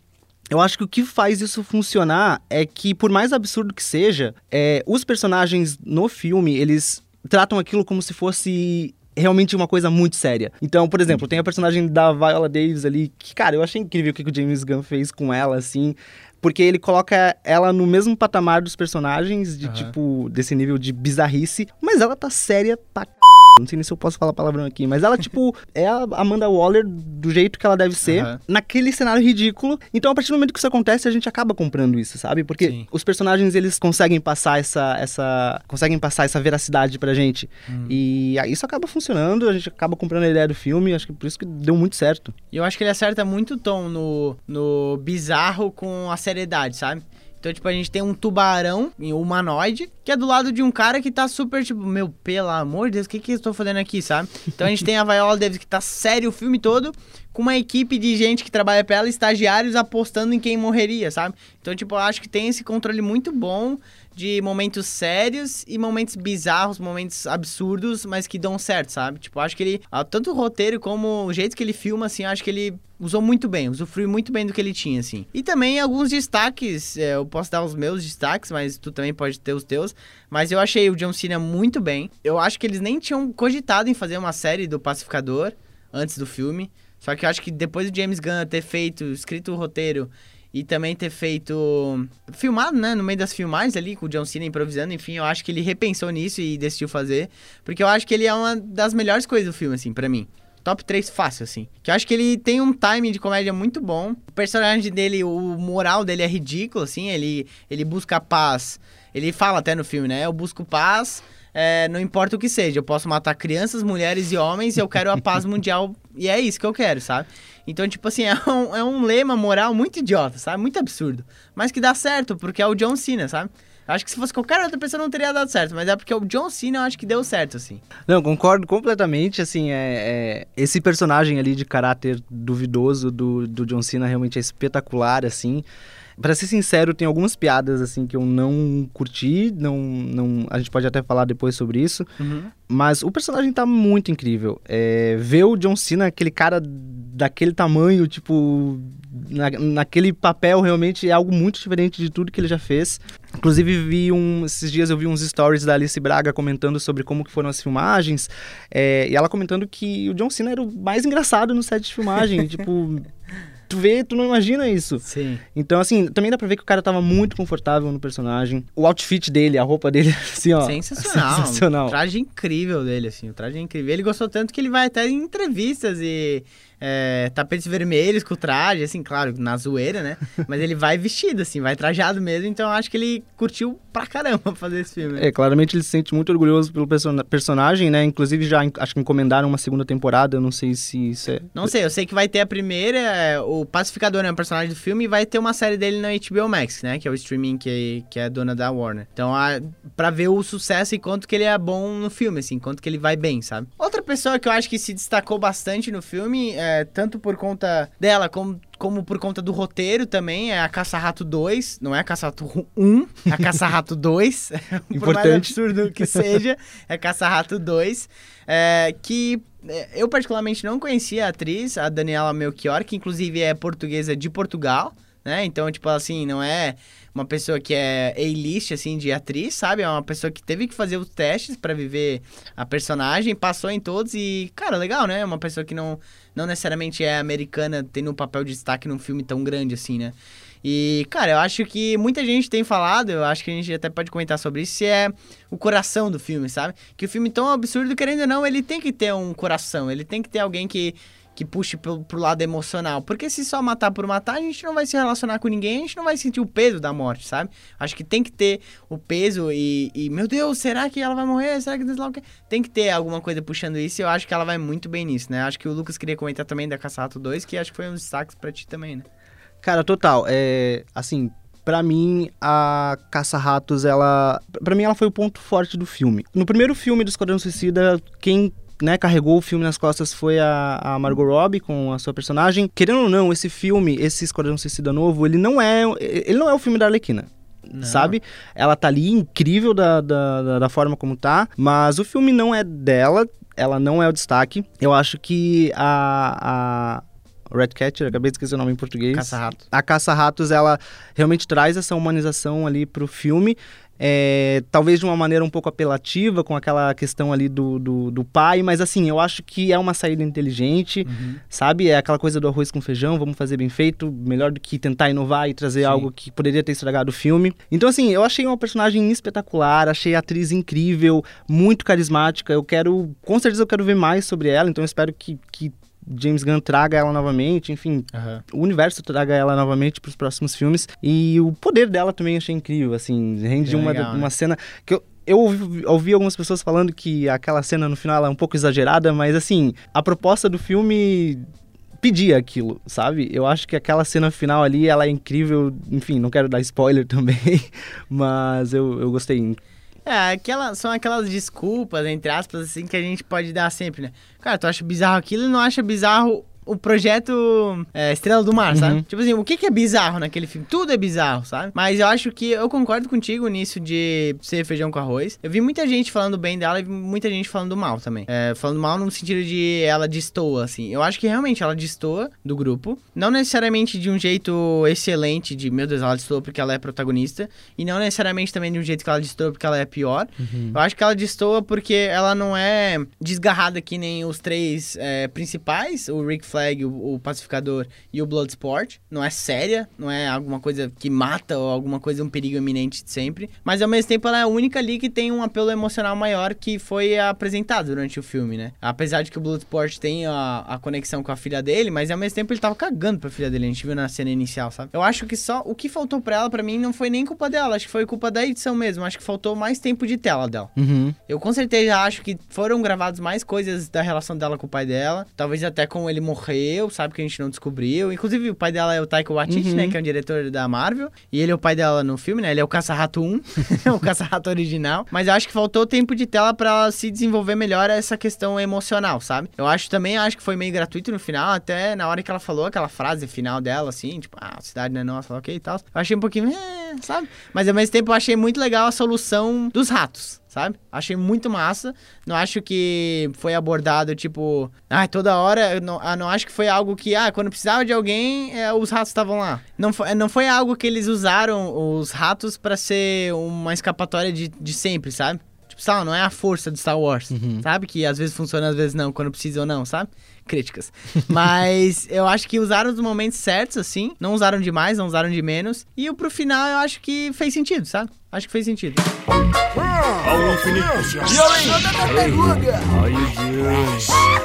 eu acho que o que faz isso funcionar é que, por mais absurdo que seja, é, os personagens no filme, eles tratam aquilo como se fosse realmente uma coisa muito séria. Então, por exemplo, tem a personagem da Viola Davis ali, que, cara, eu achei incrível o que o James Gunn fez com ela, assim, porque ele coloca ela no mesmo patamar dos personagens, de Aham. tipo, desse nível de bizarrice, mas ela tá séria pra c... Não sei nem se eu posso falar palavrão aqui, mas ela, tipo, é a Amanda Waller do jeito que ela deve ser, Aham. naquele cenário ridículo. Então, a partir do momento que isso acontece, a gente acaba comprando isso, sabe? Porque Sim. os personagens, eles conseguem passar essa, essa, conseguem passar essa veracidade pra gente. Hum. E isso acaba funcionando, a gente acaba comprando a ideia do filme, acho que por isso que deu muito certo. E eu acho que ele acerta muito o tom no, no bizarro com a seriedade, sabe? Então, tipo, a gente tem um tubarão em humanoide, que é do lado de um cara que tá super, tipo, meu, pelo amor de Deus, o que que eu estou fazendo aqui, sabe? Então a gente tem a Viola Davis que tá sério o filme todo, com uma equipe de gente que trabalha pra ela, estagiários apostando em quem morreria, sabe? Então, tipo, eu acho que tem esse controle muito bom de momentos sérios e momentos bizarros, momentos absurdos, mas que dão certo, sabe? Tipo, acho que ele, ah, tanto o roteiro como o jeito que ele filma, assim, acho que ele usou muito bem, usufruiu muito bem do que ele tinha, assim. E também alguns destaques, é, eu posso dar os meus destaques, mas tu também pode ter os teus. Mas eu achei o John Cena muito bem. Eu acho que eles nem tinham cogitado em fazer uma série do Pacificador antes do filme. Só que eu acho que depois do James Gunn ter feito, escrito o roteiro e também ter feito. filmado, né? No meio das filmagens ali, com o John Cena improvisando, enfim, eu acho que ele repensou nisso e decidiu fazer. Porque eu acho que ele é uma das melhores coisas do filme, assim, pra mim. Top 3 fácil, assim. Que eu acho que ele tem um timing de comédia muito bom. O personagem dele, o moral dele é ridículo, assim. Ele, ele busca paz. Ele fala até no filme, né? Eu busco paz, é, não importa o que seja. Eu posso matar crianças, mulheres e homens, eu quero a paz mundial. E é isso que eu quero, sabe? Então, tipo assim, é um, é um lema moral muito idiota, sabe? Muito absurdo. Mas que dá certo, porque é o John Cena, sabe? Acho que se fosse qualquer outra pessoa não teria dado certo, mas é porque o John Cena eu acho que deu certo, assim. Não, concordo completamente, assim, é, é- esse personagem ali de caráter duvidoso do, do John Cena realmente é espetacular, assim. Pra ser sincero, tem algumas piadas, assim, que eu não curti, não, não, a gente pode até falar depois sobre isso, mas o personagem tá muito incrível. É, ver o John Cena, aquele cara daquele tamanho, tipo, na, naquele papel realmente é algo muito diferente de tudo que ele já fez. Inclusive, vi um, esses dias eu vi uns stories da Alice Braga comentando sobre como que foram as filmagens. É, e ela comentando que o John Cena era o mais engraçado no set de filmagem. tipo, tu vê, tu não imagina isso. Sim. Então, assim, também dá pra ver que o cara tava muito confortável no personagem. O outfit dele, a roupa dele, assim, ó. Sensacional. Sensacional. O traje incrível dele, assim. O traje é incrível. Ele gostou tanto que ele vai até em entrevistas e é, tapetes vermelhos com o traje, assim, claro, na zoeira, né? Mas ele vai vestido, assim, vai trajado mesmo. Então eu acho que ele curtiu pra caramba fazer esse filme. É, claramente ele se sente muito orgulhoso pelo person- personagem, né? Inclusive já acho que encomendaram uma segunda temporada, eu não sei se isso é... Não sei, eu sei que vai ter a primeira, é, o Pacificador é um personagem do filme e vai ter uma série dele na HBO Max, né? Que é o streaming que, que é dona da Warner. Então, a, pra ver o sucesso e quanto que ele é bom no filme, assim, quanto que ele vai bem, sabe? Outra pessoa que eu acho que se destacou bastante no filme, é, tanto por conta dela como como por conta do roteiro também, é a Caça-Rato 2, não é a Caça-Rato 1, é a Caça-Rato 2, por mais Importante. absurdo que seja, é Caça-Rato 2, é, que é, eu particularmente não conhecia a atriz, a Daniela Melchior, que inclusive é portuguesa de Portugal, né? Então, tipo assim, não é uma pessoa que é A-list, assim, de atriz, sabe? É uma pessoa que teve que fazer os testes pra viver a personagem, passou em todos e, cara, legal, né? É uma pessoa que não, não necessariamente é americana, tendo um papel de destaque num filme tão grande assim, né? E, cara, eu acho que muita gente tem falado, eu acho que a gente até pode comentar sobre isso, se é o coração do filme, sabe? Que o filme tão absurdo, querendo ou não, ele tem que ter um coração, ele tem que ter alguém que, que puxe pro, pro lado emocional. Porque se só matar por matar, a gente não vai se relacionar com ninguém, a gente não vai sentir o peso da morte, sabe? Acho que tem que ter o peso e, e meu Deus, será que ela vai morrer? Será que... Tem que ter alguma coisa puxando isso e eu acho que ela vai muito bem nisso, né? Acho que o Lucas queria comentar também da Caçato 2, que acho que foi um dos destaques pra ti também, né? Cara, total, é... Assim, pra mim, a Caça-Ratos, ela... Pra mim, ela foi o ponto forte do filme. No primeiro filme do Esquadrão Suicida, quem... Né, carregou o filme nas costas foi a, a Margot Robbie com a sua personagem. Querendo ou não, esse filme, esse Esquadrão Suicida novo, ele não é, ele não é o filme da Arlequina. Não. sabe? Ela tá ali incrível da, da, da- forma como tá, mas o filme não é dela, ela não é o destaque. Eu acho que a, a Red Cat, eu acabei de esquecer o nome em português. Caça-rato. A Caça-Ratos, ela realmente traz essa humanização ali pro filme. É, talvez de uma maneira um pouco apelativa, com aquela questão ali do, do, do pai, mas assim, eu acho que é uma saída inteligente, sabe? É aquela coisa do arroz com feijão, vamos fazer bem feito, melhor do que tentar inovar e trazer Sim. algo que poderia ter estragado o filme. Então, assim, eu achei uma personagem espetacular, achei a atriz incrível, muito carismática. Eu quero, com certeza, eu quero ver mais sobre ela, então espero que, que James Gunn traga ela novamente, enfim, o universo traga ela novamente para os próximos filmes. E o poder dela também achei incrível, assim, rende uma, legal, né? uma cena que eu. Eu ouvi, ouvi algumas pessoas falando que aquela cena no final é um pouco exagerada, mas assim, a proposta do filme pedia aquilo, sabe? Eu acho que aquela cena final ali, ela é incrível. Enfim, não quero dar spoiler também, mas eu, eu gostei. É, aquela, são aquelas desculpas, entre aspas, assim, que a gente pode dar sempre, né? Cara, tu acha bizarro aquilo e não acha bizarro o projeto é, Estrela do Mar, sabe? Uhum. Tipo assim, o que, que é bizarro naquele filme? Tudo é bizarro, sabe? Mas eu acho que eu concordo contigo nisso de ser feijão com arroz. Eu vi muita gente falando bem dela e muita gente falando mal também. É, falando mal no sentido de ela destoa, assim. Eu acho que realmente ela destoa do grupo. Não necessariamente de um jeito excelente, de meu Deus, ela destoa porque ela é protagonista. E não necessariamente também de um jeito que ela destoa porque ela é pior. Eu acho que ela destoa porque ela não é desgarrada que nem os três é, principais, o Rick Flag, o, o Pacificador e o Bloodsport. Não é séria, não é alguma coisa que mata ou alguma coisa, um perigo iminente sempre. Mas ao mesmo tempo ela é a única ali que tem um apelo emocional maior que foi apresentado durante o filme, né? Apesar de que o Bloodsport tem a, a conexão com a filha dele, mas ao mesmo tempo ele tava cagando pra filha dele, a gente viu na cena inicial, sabe? Eu acho que só o que faltou pra ela, pra mim, não foi nem culpa dela, acho que foi culpa da edição mesmo. Acho que faltou mais tempo de tela dela. Uhum. Eu com certeza acho que foram gravados mais coisas da relação dela com o pai dela. Talvez até como ele morreu, sabe? Que a gente não descobriu. Inclusive, o pai dela é o Taika Waititi, Uhum. né? Que é o diretor da Marvel. E ele é o pai dela no filme, né? Ele é o Caça-Rato 1, o Caça-Rato original. Mas eu acho que faltou tempo de tela pra ela se desenvolver melhor essa questão emocional, sabe? Eu acho também, acho que foi meio gratuito no final, até na hora que ela falou aquela frase final dela, assim, tipo, ah, a cidade não é nossa, ok e tal. Eu achei um pouquinho, é, sabe? Mas ao mesmo tempo eu achei muito legal a solução dos ratos, sabe? Achei muito massa. Não acho que foi abordado, tipo, ah, toda hora. Não, ah, não acho que foi algo que, ah, quando precisava de alguém, é, os ratos estavam lá. Não foi, não foi algo que eles usaram os ratos para ser uma escapatória de, de sempre, sabe? Tipo, sabe, não é a força do Star Wars, sabe? Que às vezes funciona, às vezes não, quando precisa ou não, sabe? Críticas. Mas eu acho que usaram os momentos certos, assim. Não usaram demais, não usaram de menos. E o pro final eu acho que fez sentido, sabe? Acho que fez sentido. Ao infinito. Hey, how you doing?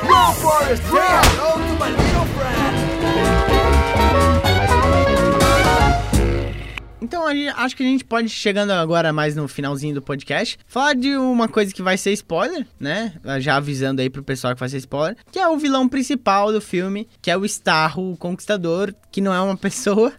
Go, Forrest! Yeah! Go to my little friend! Então gente- acho que a gente pode, chegando agora mais no finalzinho do podcast, falar de uma coisa que vai ser spoiler, né? Já avisando aí pro pessoal que vai ser spoiler, que é o vilão principal do filme, que é o Starro o Conquistador, que não é uma pessoa,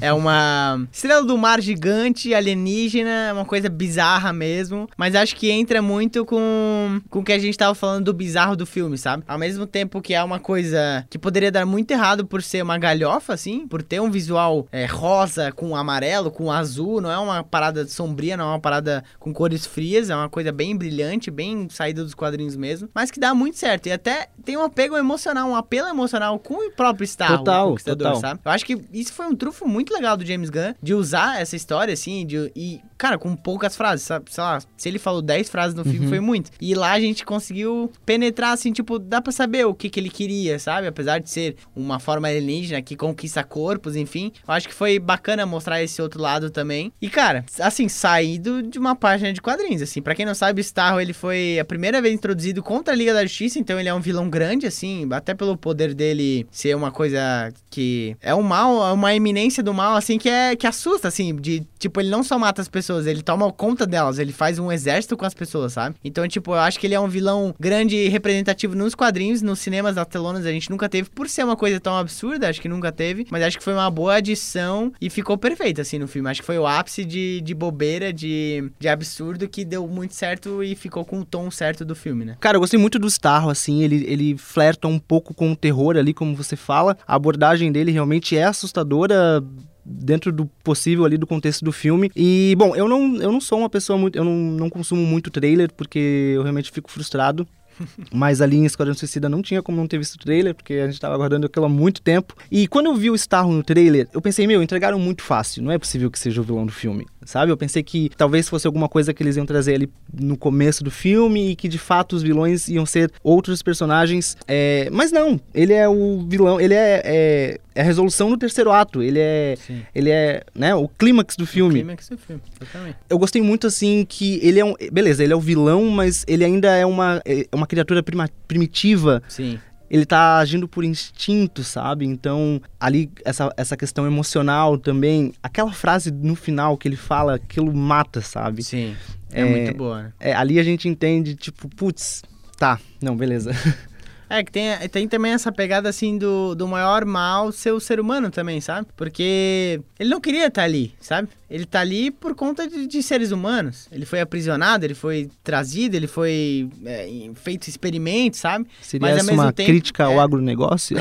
é uma estrela do mar gigante, alienígena, é uma coisa bizarra mesmo, mas acho que entra muito com, com o que a gente tava falando do bizarro do filme, sabe? Ao mesmo tempo que é uma coisa que poderia dar muito errado por ser uma galhofa, assim, por ter um visual é, rosa com amarelo, com azul, não é uma parada sombria, não é uma parada com cores frias, é uma coisa bem brilhante, bem saída dos quadrinhos mesmo, mas que dá muito certo. E até tem um apego emocional, um apelo emocional com o próprio Star, Total, o Conquistador, total. sabe? Eu acho que isso foi um trufo muito legal do James Gunn, de usar essa história, assim, de, e, cara, com poucas frases, sabe? Sei lá, se ele falou 10 frases no Uhum. filme, foi muito. E lá a gente conseguiu penetrar, assim, tipo, dá pra saber o que, que ele queria, sabe? Apesar de ser uma forma alienígena que conquista corpos, enfim. Eu acho que foi bacana mostrar esse outro lado também. E, cara, assim, saído de uma página de quadrinhos, assim. Pra quem não sabe, o Starro, ele foi a primeira vez introduzido contra a Liga da Justiça, então ele é um vilão grande, assim, até pelo poder dele ser uma coisa que é um mal, é uma eminência do mal, assim, que é que assusta, assim, de, tipo, ele não só mata as pessoas, ele toma conta delas, ele faz um exército com as pessoas, sabe? Então, tipo, eu acho que ele é um vilão grande e representativo nos quadrinhos, nos cinemas, nas telonas, a gente nunca teve, por ser uma coisa tão absurda, acho que nunca teve, mas acho que foi uma boa adição e ficou perfeito, assim, no filme. Acho que foi o ápice de, de bobeira, de, de absurdo que deu muito certo e ficou com o tom certo do filme, né? Cara, eu gostei muito do Starro, assim, ele, ele flerta um pouco com o terror ali, como você fala. A abordagem dele realmente é assustadora dentro do possível ali do contexto do filme. E, bom, eu não, eu não sou uma pessoa muito... Eu não, não consumo muito trailer, porque eu realmente fico frustrado. Mas ali em Esquadrão Suicida não tinha como não ter visto o trailer, porque a gente tava aguardando aquilo há muito tempo. E quando eu vi o Starro no trailer, eu pensei, meu, entregaram muito fácil. Não é possível que seja o vilão do filme, sabe? Eu pensei que talvez fosse alguma coisa que eles iam trazer ali no começo do filme e que de fato os vilões iam ser outros personagens. É, Mas não, ele é o vilão, ele é, é, é a resolução do terceiro ato. Ele é, Sim. ele é né, o clímax do filme. Clímax do filme, exatamente. Eu gostei muito, assim, que ele é um. Beleza, ele é o vilão, mas ele ainda é uma, é uma criatura prima- primitiva. Sim. Ele tá agindo por instinto, sabe? Então, ali, essa, essa questão emocional também. Aquela frase no final que ele fala, aquilo mata, sabe? Sim. É, É, muito boa, né? É, ali a gente entende, tipo, putz, tá, não, beleza. É, que tem, tem também essa pegada, assim, do, do maior mal ser o ser humano também, sabe? Porque ele não queria estar ali, sabe? Ele tá ali por conta de, de seres humanos. Ele foi aprisionado, ele foi trazido, ele foi é, feito experimentos, sabe? Seria Mas, essa uma tempo, crítica ao é. agronegócio?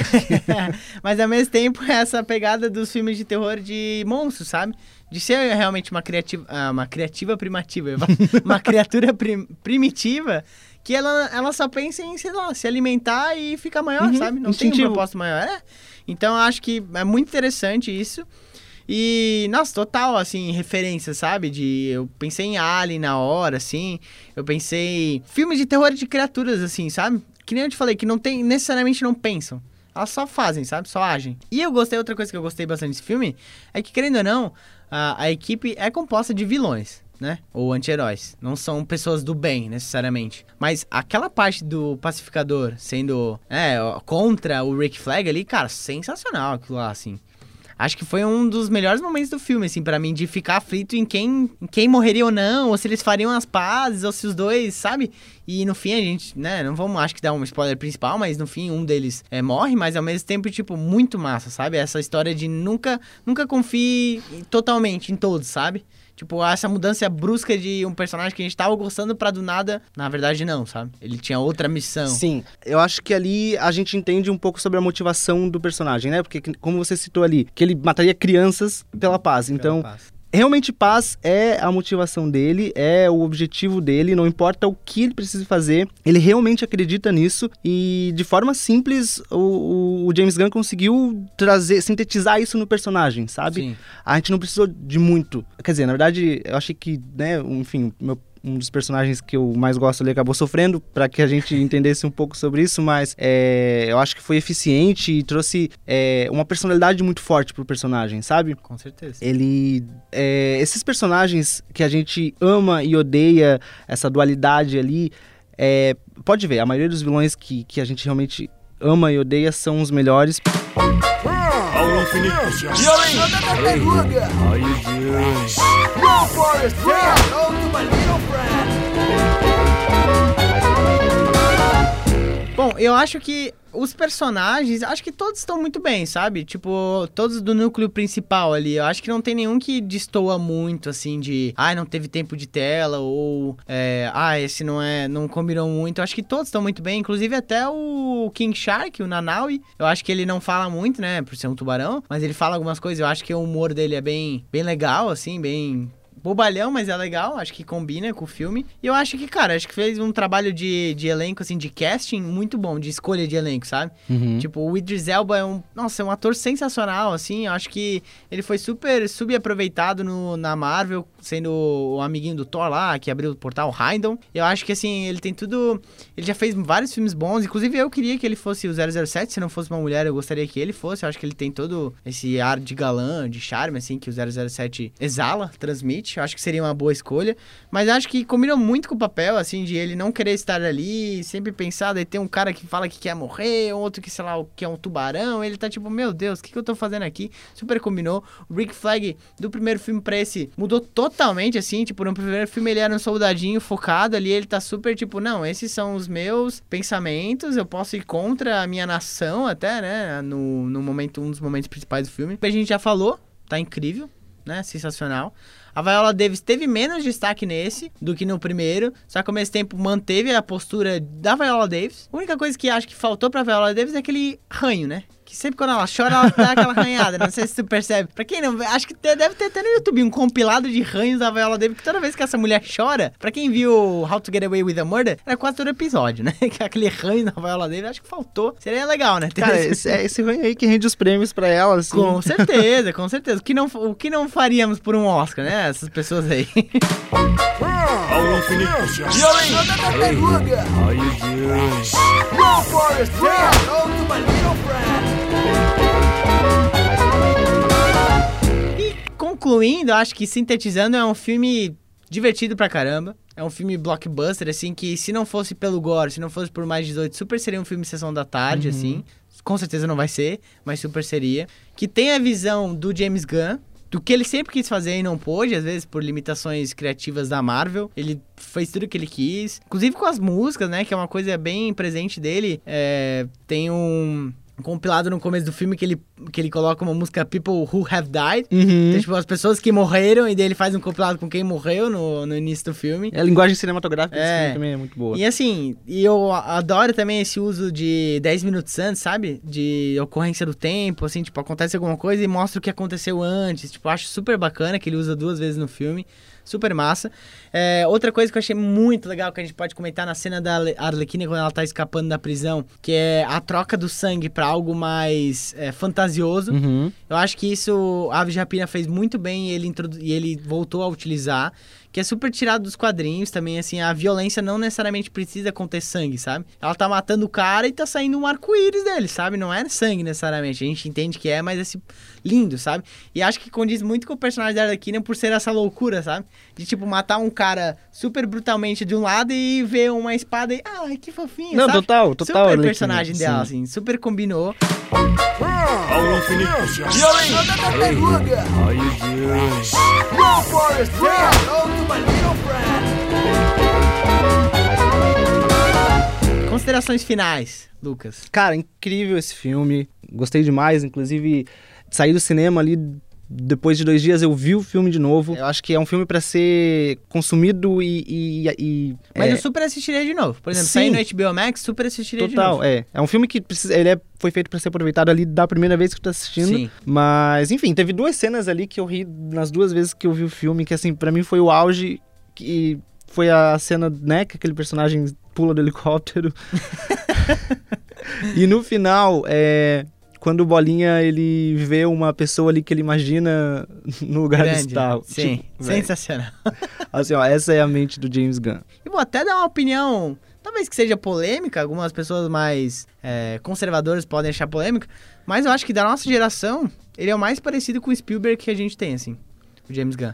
Mas ao mesmo tempo, essa pegada dos filmes de terror de monstros, sabe? De ser realmente uma criativa, ah, uma criativa primativa, uma criatura prim- primitiva que ela, ela só pensa em, sei lá, se alimentar e ficar maior, Uhum, sabe? Não tem um instintivo. propósito maior. É. Então eu acho que é muito interessante isso. E, nossa, total, assim, referência, sabe? De. Eu pensei em Alien na hora, assim. Eu pensei. Filmes de terror de criaturas, assim, sabe? Que nem eu te falei, que não tem. necessariamente não pensam. Elas só fazem, sabe? Só agem. E eu gostei, outra coisa que eu gostei bastante desse filme é que, querendo ou não, a, a equipe é composta de vilões, né? Ou anti-heróis. Não são pessoas do bem, necessariamente. Mas aquela parte do pacificador sendo é, contra o Rick Flag ali, cara, sensacional aquilo lá, assim. Acho que foi um dos melhores momentos do filme, assim, pra mim, de ficar aflito em quem, em quem morreria ou não, ou se eles fariam as pazes, ou se os dois, sabe? E no fim a gente, né, não vamos, acho que dar um spoiler principal, mas no fim um deles é, morre, mas ao mesmo tempo, tipo, muito massa, sabe? Essa história de nunca, nunca confie totalmente em todos, sabe? Tipo, essa mudança brusca de um personagem que a gente tava gostando pra do nada, na verdade não, sabe? Ele tinha outra missão. Sim, eu acho que ali a gente entende um pouco sobre a motivação do personagem, né? Porque, como você citou ali, que ele mataria crianças pela paz. Então, Pela paz. Realmente paz é a motivação dele, é o objetivo dele, não importa o que ele precisa fazer, ele realmente acredita nisso e de forma simples o, o James Gunn conseguiu trazer, sintetizar isso no personagem, sabe? Sim. A gente não precisou de muito. Quer dizer, na verdade, eu achei que, né, enfim, meu um dos personagens que eu mais gosto ali acabou sofrendo para que a gente entendesse um pouco sobre isso, mas é, eu acho que foi eficiente e trouxe é, uma personalidade muito forte pro personagem, sabe? Com certeza. Ele. é, esses personagens que a gente ama e odeia, essa dualidade ali. é, pode ver, a maioria dos vilões que, que a gente realmente ama e odeia são os melhores. Ao infinito e além! You doing? Go, Forrest! Yeah! Go Bom, eu acho que os personagens, acho que todos estão muito bem, sabe? Tipo, todos do núcleo principal ali. Eu acho que não tem nenhum que destoa muito, assim, de ai, não teve tempo de tela, ou é, ah, esse não é. não combinou muito. Eu acho que todos estão muito bem, inclusive até o King Shark, o Nanaui. Eu acho que ele não fala muito, né? Por ser um tubarão, mas ele fala algumas coisas. Eu acho que o humor dele é bem, bem legal, assim, bem bobalhão, mas é legal, acho que combina com o filme. E eu acho que, cara, acho que fez um trabalho de, de elenco, assim, de casting muito bom, de escolha de elenco, sabe? Tipo, o Idris Elba é um, nossa, é um ator sensacional, assim, eu acho que ele foi super subaproveitado no, na Marvel, sendo o amiguinho do Thor lá, que abriu o portal Heindon. Eu acho que, assim, ele tem tudo, ele já fez vários filmes bons, inclusive eu queria que ele fosse o 007, se não fosse uma mulher, eu gostaria que ele fosse, eu acho que ele tem todo esse ar de galã, de charme, assim, que o 007 exala, transmite, eu acho que seria uma boa escolha, mas acho que combina muito com o papel, assim, de ele não querer estar ali, sempre pensar, daí tem um cara que fala que quer morrer, outro que, sei lá, que é um tubarão, ele tá tipo, meu Deus, o que, que eu tô fazendo aqui? Super combinou. O Rick Flag, do primeiro filme pra esse, mudou totalmente, assim, tipo, no primeiro filme ele era um soldadinho focado ali, ele tá super, tipo, não, esses são os meus pensamentos, eu posso ir contra a minha nação até, né, no, no momento, um dos momentos principais do filme. A gente já falou, tá incrível, né, sensacional. A Viola Davis teve menos destaque nesse do que no primeiro, só que ao mesmo tempo manteve a postura da Viola Davis. A única coisa que acho que faltou pra Viola Davis é aquele ranho, né? Que sempre quando ela chora, ela dá aquela ranhada. Não sei se tu percebe. Pra quem não acho que deve ter até no YouTube um compilado de ranhos da Viola Davis, que toda vez que essa mulher chora, pra quem viu How to Get Away with a Murder, era quase todo episódio, né? Que aquele ranho da Viola Davis, acho que faltou. Seria legal, né? Cara, esse- é esse ranho aí que rende os prêmios pra ela, assim. Com certeza, com certeza. O que, não, o que não faríamos por um Oscar, né? Essas pessoas aí. E além! Hey, how you doing? Go, Forrest! Go to my little friend! Concluindo, acho que sintetizando, é um filme divertido pra caramba. É um filme blockbuster, assim, que se não fosse pelo gore, se não fosse por mais 18, super seria um filme Sessão da Tarde, assim. Com certeza não vai ser, mas super seria. Que tem a visão do James Gunn, do que ele sempre quis fazer e não pôde, às vezes por limitações criativas da Marvel. Ele fez tudo que ele quis, inclusive com as músicas, né? Que é uma coisa bem presente dele. É, tem um compilado no começo do filme que ele, que ele coloca uma música People Who Have Died. Uhum. Então, tipo, as pessoas que morreram, e daí ele faz um compilado com quem morreu no, no início do filme. A linguagem cinematográfica desse É. filme também é muito boa. E assim, e eu adoro também esse uso de 10 minutos antes, sabe? De ocorrência do tempo, assim, tipo, acontece alguma coisa e mostra o que aconteceu antes. Tipo, acho super bacana que ele usa duas vezes no filme. Super massa. É, outra coisa que eu achei muito legal que a gente pode comentar na cena da Arlequina quando ela tá escapando da prisão, que é a troca do sangue pra algo mais é, fantasioso. Uhum. Eu acho que isso a Ave Rapina fez muito bem e ele, introdu- e ele voltou a utilizar. Que é super tirado dos quadrinhos também, assim, a violência não necessariamente precisa conter sangue, sabe? Ela tá matando o cara e tá saindo um arco-íris dele, sabe? Não é sangue necessariamente, a gente entende que é, mas esse lindo, sabe? E acho que condiz muito com o personagem da Arlequina por ser essa loucura, sabe? De, tipo, matar um cara super brutalmente de um lado e ver uma espada e, ai, que fofinho, Não, sabe? total, total. Super personagem dela, sim. assim, super combinou. Ao infinito e além! Hey, how you doing? Go, Forrest! Yeah! Go to my little friend! Considerações finais, Lucas. Cara, incrível esse filme. Gostei demais, inclusive saí do cinema ali depois de dois dias eu vi o filme de novo. Eu acho que é um filme pra ser consumido e. e- e- Mas é, eu super assistiria de novo. Por exemplo, Sim. sair no HBO Max, super assistiria de Total, novo. é. É um filme que precisa, ele é- foi feito pra ser aproveitado ali da primeira vez que tu tá assistindo. Sim. Mas, enfim, teve duas cenas ali que eu ri nas duas vezes que eu vi o filme, que assim, pra mim foi o auge, que foi a cena, né, que aquele personagem pula do helicóptero. e no final, é, quando o Bolinha, ele vê uma pessoa ali que ele imagina no lugar Grande. desse tal. Sim, Tipo, sensacional. assim, ó, essa é a mente do James Gunn. E vou até dar uma opinião, talvez que seja polêmica, algumas pessoas mais é, conservadoras podem achar polêmica, mas eu acho que da nossa geração, ele é o mais parecido com o Spielberg que a gente tem, assim, o James Gunn.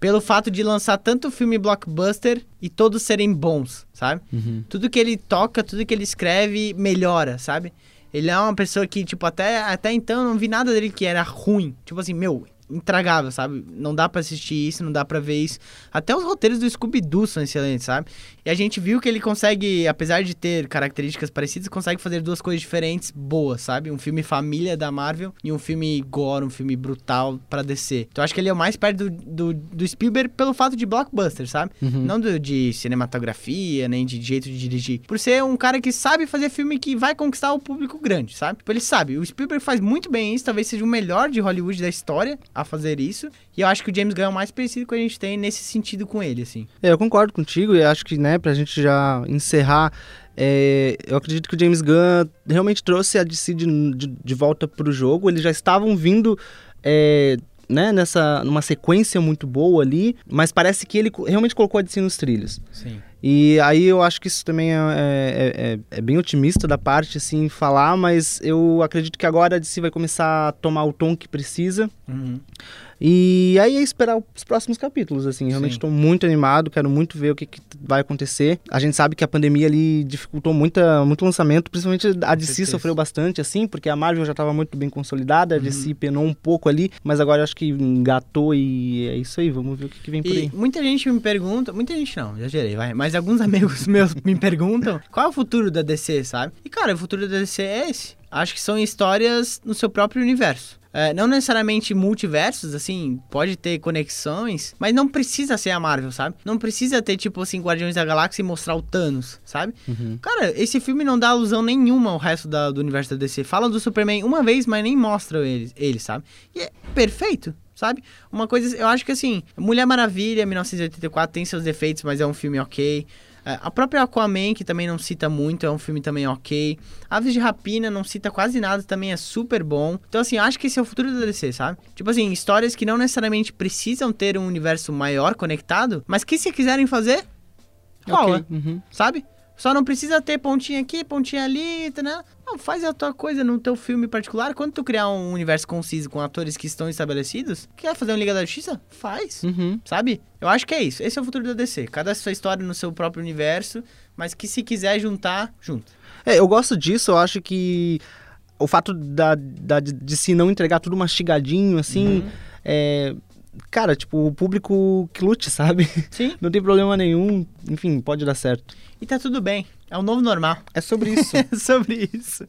Pelo fato de lançar tanto filme blockbuster e todos serem bons, sabe? Tudo que ele toca, tudo que ele escreve, melhora, sabe? Ele é uma pessoa que, tipo, até, até então não vi nada dele que era ruim. Tipo assim, meu, intragável, sabe? Não dá pra assistir isso, não dá pra ver isso. Até os roteiros do Scooby-Doo são excelentes, sabe? E a gente viu que ele consegue, apesar de ter características parecidas, consegue fazer duas coisas diferentes boas, sabe? Um filme família da Marvel e um filme gore, um filme brutal pra descer. Então acho que ele é o mais perto do, do, do Spielberg pelo fato de blockbuster, sabe? Não do, de cinematografia, nem de jeito de dirigir. Por ser um cara que sabe fazer filme que vai conquistar o público grande, sabe? Tipo, ele sabe. O Spielberg faz muito bem isso, talvez seja o melhor de Hollywood da história a fazer isso. E eu acho que o James Gunn é o mais parecido que a gente tem nesse sentido com ele, assim. É, eu concordo contigo e acho que, né, pra gente já encerrar, é, eu acredito que o James Gunn realmente trouxe a DC de, de, de volta pro jogo. Eles já estavam vindo, é, né, nessa, numa sequência muito boa ali, mas parece que ele realmente colocou a DC nos trilhos. Sim. E aí eu acho que isso também é, é- é- é bem otimista da parte, assim, falar, mas eu acredito que agora a DC vai começar a tomar o tom que precisa. Uhum. E aí é esperar os próximos capítulos, assim. Realmente estou muito animado, quero muito ver o que, que vai acontecer. A gente sabe que a pandemia ali dificultou muita, muito lançamento, principalmente a DC sofreu bastante, assim, porque a Marvel já estava muito bem consolidada, a Uhum. DC penou um pouco ali, mas agora acho que engatou e é isso aí, vamos ver o que, que vem por E aí. muita gente me pergunta, muita gente não, já gerei, vai. Mas alguns amigos meus me perguntam qual é o futuro da DC, sabe? E cara, o futuro da DC é esse. Acho que são histórias no seu próprio universo. É, não necessariamente multiversos, assim, pode ter conexões, mas não precisa ser a Marvel, sabe? Não precisa ter, tipo assim, Guardiões da Galáxia e mostrar o Thanos, sabe? Uhum. Cara, esse filme não dá alusão nenhuma ao resto da- do universo da DC. Fala do Superman uma vez, mas nem mostra ele, ele, sabe? E é perfeito, sabe? Uma coisa, eu acho que assim, Mulher Maravilha, 1984, tem seus defeitos, mas é um filme ok. É, A própria Aquaman, que também não cita muito, é um filme também ok. Aves de Rapina não cita quase nada, também é super bom. Então, assim, acho que esse é o futuro da DC, sabe? Tipo assim, histórias que não necessariamente precisam ter um universo maior conectado, mas que se quiserem fazer, rola Ok, uhum. sabe? Só não precisa ter pontinha aqui, pontinha ali, né? Não, faz a tua coisa no teu filme particular. Quando tu criar um universo conciso com atores que estão estabelecidos, quer fazer um Liga da Justiça? Faz, Uhum. sabe? Eu acho que é isso. Esse é o futuro da DC. Cada sua história no seu próprio universo, mas que se quiser juntar, junta. É, eu gosto disso, eu acho que o fato da, da, de se não entregar tudo mastigadinho, assim, é. Cara, tipo, o público que lute, sabe? Sim, Não tem problema nenhum, enfim, pode dar certo. e tá tudo bem. É o novo normal. É sobre isso. É sobre isso.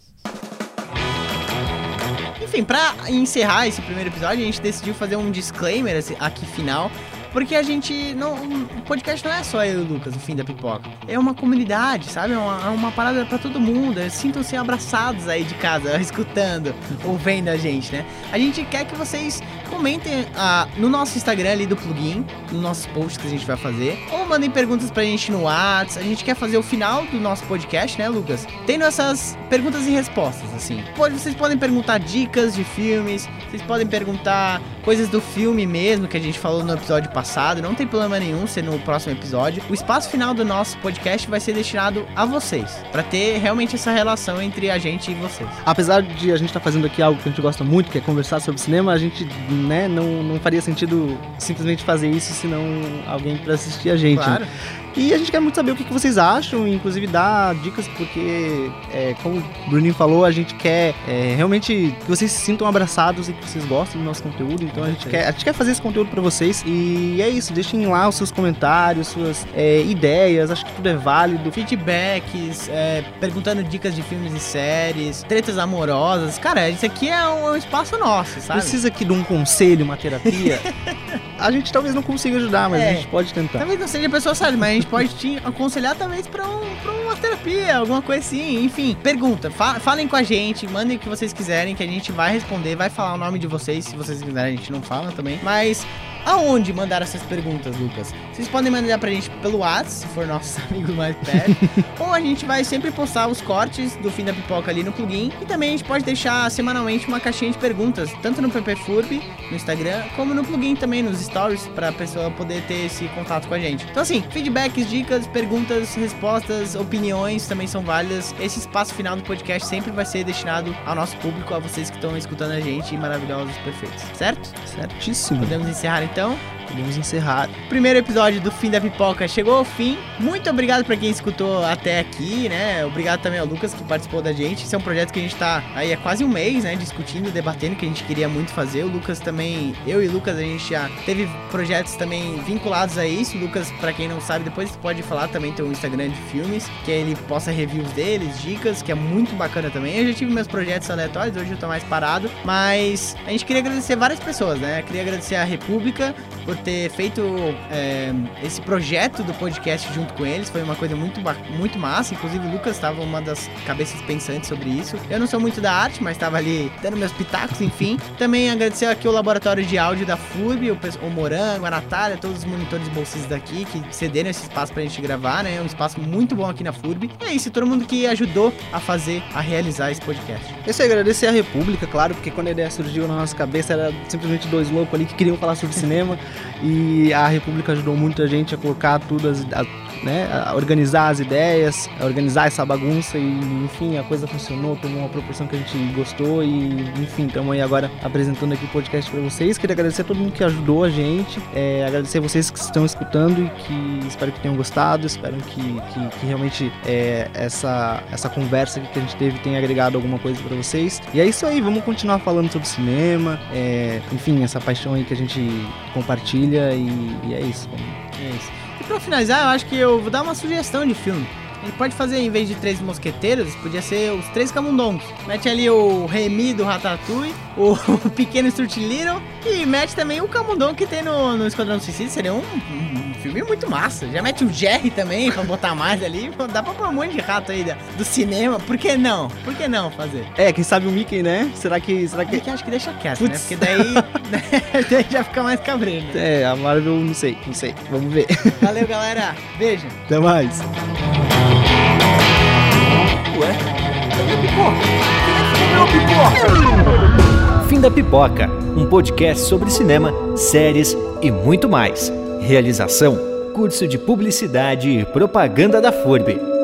Enfim, pra encerrar esse primeiro episódio, a gente decidiu fazer um disclaimer assim, aqui final. Porque a gente. Não, o podcast não é só eu e o Lucas, o fim da pipoca. É uma comunidade, sabe? É uma, é uma parada pra todo mundo. Sintam-se abraçados aí de casa, escutando ou vendo a gente, né? A gente quer que vocês comentem ah, no nosso Instagram ali do plugin, nos nossos posts que a gente vai fazer. Ou mandem perguntas pra gente no WhatsApp. A gente quer fazer o final do nosso podcast, né, Lucas? Tendo essas perguntas e respostas, assim. Pode, vocês podem perguntar dicas de filmes, vocês podem perguntar coisas do filme mesmo que a gente falou no episódio passado. Não tem problema nenhum ser no próximo episódio. O espaço final do nosso podcast vai ser destinado a vocês, Pra ter realmente essa relação entre a gente e vocês. Apesar de a gente estar fazendo aqui algo que a gente gosta muito, que é conversar sobre cinema, a gente, né, não, não faria sentido simplesmente fazer isso se não alguém pra assistir a gente. né? Claro. E a gente quer muito saber o que, que vocês acham, inclusive dar dicas, porque, é, como o Bruninho falou, a gente quer é, realmente que vocês se sintam abraçados e que vocês gostem do nosso conteúdo. Então a gente, quer, a gente quer fazer esse conteúdo para vocês. E é isso, deixem lá os seus comentários, suas é, ideias, acho que tudo é válido. Feedbacks, é, perguntando dicas de filmes e séries, tretas amorosas. Cara, isso aqui é um, é um espaço nosso, sabe? Precisa aqui de um conselho, uma terapia. a gente talvez não consiga ajudar, mas É. a gente pode tentar. Talvez não seja a pessoa certa, mas gente pode te aconselhar talvez pra, um, uma terapia, alguma coisa assim. Enfim, pergunta, fa- falem com a gente, mandem o que vocês quiserem, que a gente vai responder, vai falar o nome de vocês, se vocês quiserem, a gente não fala também. Mas aonde mandar essas perguntas, Lucas? Vocês podem mandar pra gente pelo WhatsApp, se for nossos amigos mais perto. ou a gente vai sempre postar os cortes do fim da pipoca ali no plugin. E também a gente pode deixar semanalmente uma caixinha de perguntas, tanto no PPFurb, no Instagram, como no plugin também, nos stories, pra pessoa poder ter esse contato com a gente. Então assim, feedbacks, dicas, perguntas, respostas, opiniões também são válidas. Esse espaço final do podcast sempre vai ser destinado ao nosso público, a vocês que estão escutando a gente, maravilhosos, perfeitos, certo? Certíssimo. Podemos encerrar então? então. Podemos encerrar. primeiro episódio do Fim da Pipoca chegou ao fim. Muito obrigado pra quem escutou até aqui, né? Obrigado também ao Lucas que participou da gente. Esse é um projeto que a gente tá aí há quase um mês, né? Discutindo, debatendo, que a gente queria muito fazer. O Lucas também, eu e o Lucas, a gente já teve projetos também vinculados a isso. O Lucas, pra quem não sabe, depois pode falar também tem um Instagram de filmes, que ele posta reviews deles, dicas, que é muito bacana também. Eu já tive meus projetos aleatórios, hoje eu tô mais parado, mas a gente queria agradecer várias pessoas, né? Queria agradecer a República por ter feito é, esse projeto do podcast junto com eles. Foi uma coisa muito, muito massa. Inclusive, o Lucas estava uma das cabeças pensantes sobre isso. Eu não sou muito da arte, mas estava ali dando meus pitacos, enfim. Também agradecer aqui o laboratório de áudio da FURB, o, o Morango, a Natália, todos os monitores bolsistas daqui que cederam esse espaço pra gente gravar, né? É um espaço muito bom aqui na FURB. E é isso, todo mundo que ajudou a fazer, a realizar esse podcast. Eu sei agradecer a República, claro, porque quando a ideia surgiu na nossa cabeça era simplesmente dois loucos ali que queriam falar sobre cinema e a República ajudou muito a gente a colocar tudo, as, né, organizar as ideias, organizar essa bagunça e enfim, a coisa funcionou, tomou uma proporção que a gente gostou e enfim, estamos aí agora apresentando aqui o podcast para vocês. Queria agradecer a todo mundo que ajudou a gente, é, agradecer a vocês que estão escutando e que espero que tenham gostado, espero que, que, que realmente é, essa, essa conversa que a gente teve tenha agregado alguma coisa para vocês. E é isso aí, vamos continuar falando sobre cinema, é, enfim, essa paixão aí que a gente compartilha e, e é isso. É isso. Pra finalizar, eu acho que eu vou dar uma sugestão de filme. Gente pode fazer, em vez de três mosqueteiros, podia ser os três camundongos. Mete ali o Remy do Ratatouille, o pequeno Stuart Little e mete também o camundongo que tem no, no Esquadrão Suicida. Seria um, um filme muito massa. Já mete o Jerry também pra botar mais ali. Dá pra pôr um monte de rato aí do cinema. Por que não? Por que não fazer? É, quem sabe o Mickey, né? Será que. Será Porque que. acho que deixa quieto, Putz. né? Porque daí, né, daí já fica mais cabreiro. É, a Marvel, não sei, não sei. Vamos ver. Valeu, galera. Beijo. Até mais. Ué? Cadê a pipoca? Quem é que comeu a pipoca? Fim da Pipoca, um podcast sobre cinema, séries e muito mais. Realização: Curso de Publicidade e Propaganda da FURB.